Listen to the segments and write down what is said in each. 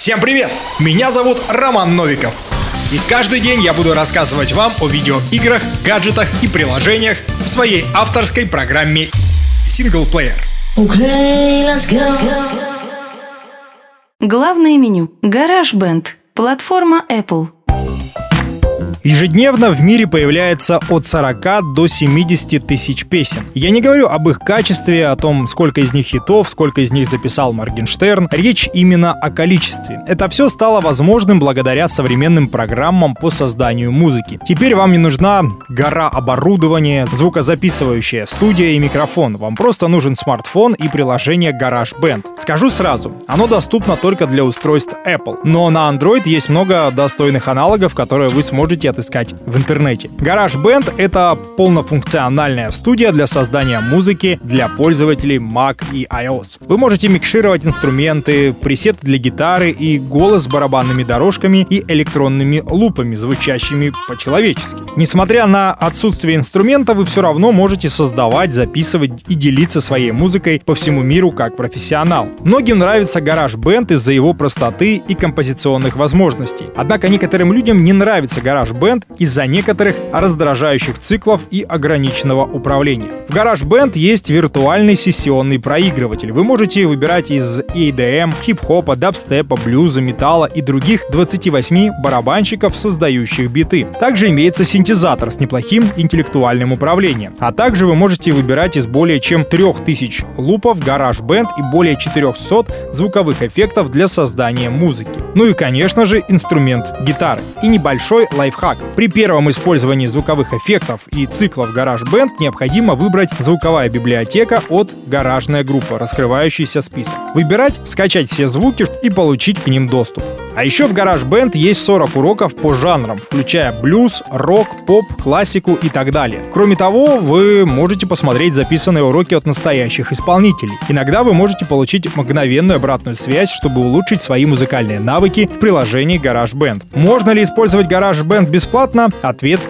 Всем привет! Меня зовут Роман Новиков. И каждый день я буду рассказывать вам о видеоиграх, гаджетах и приложениях в своей авторской программе «Синглплеер». Okay, let's go. Главное меню. Гараж Бенд. Платформа Apple. Ежедневно в мире появляется от 40 до 70 тысяч песен. Я не говорю об их качестве, о том, сколько из них хитов, сколько из них записал Моргенштерн. Речь именно о количестве. Это все стало возможным благодаря современным программам по созданию музыки. Теперь вам не нужна гора оборудования, звукозаписывающая студия и микрофон. Вам просто нужен смартфон и приложение GarageBand. Скажу сразу, оно доступно только для устройств Apple. Но на Android есть много достойных аналогов, которые вы сможете отыскать в интернете. GarageBand — это полнофункциональная студия для создания музыки для пользователей Mac и iOS. Вы можете микшировать инструменты, пресеты для гитары и голос с барабанными дорожками и электронными лупами, звучащими по-человечески. Несмотря на отсутствие инструмента, вы все равно можете создавать, записывать и делиться своей музыкой по всему миру как профессионал. Многим нравится GarageBand из-за его простоты и композиционных возможностей. Однако некоторым людям не нравится GarageBand GarageBand из-за некоторых раздражающих циклов и ограниченного управления. В GarageBand есть виртуальный сессионный проигрыватель. Вы можете выбирать из EDM, хип-хопа, дабстепа, блюза, металла и других 28 барабанщиков, создающих биты. Также имеется синтезатор с неплохим интеллектуальным управлением. А также вы можете выбирать из более чем 3000 лупов GarageBand и более 400 звуковых эффектов для создания музыки. Ну и, конечно же, инструмент гитары. И небольшой лайфхак лайфхак. При первом использовании звуковых эффектов и циклов GarageBand необходимо выбрать звуковая библиотека от гаражная группа, раскрывающийся список. Выбирать, скачать все звуки и получить к ним доступ. А еще в GarageBand есть 40 уроков по жанрам, включая блюз, рок, поп, классику и так далее. Кроме того, вы можете посмотреть записанные уроки от настоящих исполнителей. Иногда вы можете получить мгновенную обратную связь, чтобы улучшить свои музыкальные навыки в приложении GarageBand. Можно ли использовать GarageBand бесплатно? Ответ.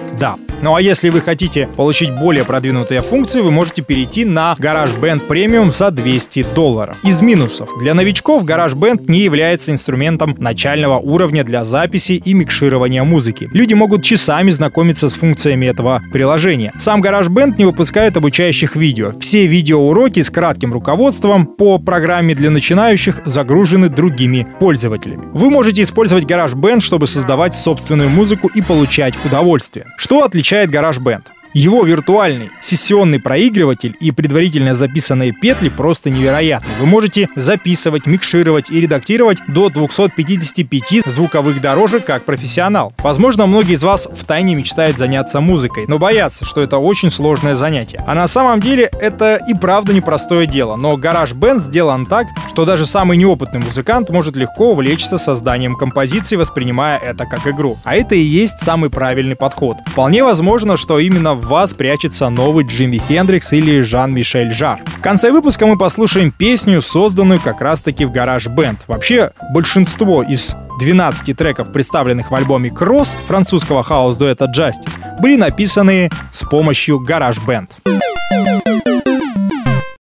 Ну а если вы хотите получить более продвинутые функции, вы можете перейти на GarageBand Premium за 200 долларов. Из минусов. Для новичков GarageBand не является инструментом начального уровня для записи и микширования музыки. Люди могут часами знакомиться с функциями этого приложения. Сам GarageBand не выпускает обучающих видео. Все видеоуроки с кратким руководством по программе для начинающих загружены другими пользователями. Вы можете использовать GarageBand, чтобы создавать собственную музыку и получать удовольствие. Что отличает отличает GarageBand. Его виртуальный сессионный проигрыватель и предварительно записанные петли просто невероятны. Вы можете записывать, микшировать и редактировать до 255 звуковых дорожек как профессионал. Возможно, многие из вас втайне мечтают заняться музыкой, но боятся, что это очень сложное занятие. А на самом деле это и правда непростое дело, но GarageBand сделан так, что даже самый неопытный музыкант может легко увлечься созданием композиции, воспринимая это как игру. А это и есть самый правильный подход. Вполне возможно, что именно в вас прячется новый Джимми Хендрикс или Жан-Мишель Жар. В конце выпуска мы послушаем песню, созданную как раз-таки в Гараж Бенд. Вообще, большинство из 12 треков, представленных в альбоме Cross французского хаос-дуэта Justice, были написаны с помощью Гараж Бенд.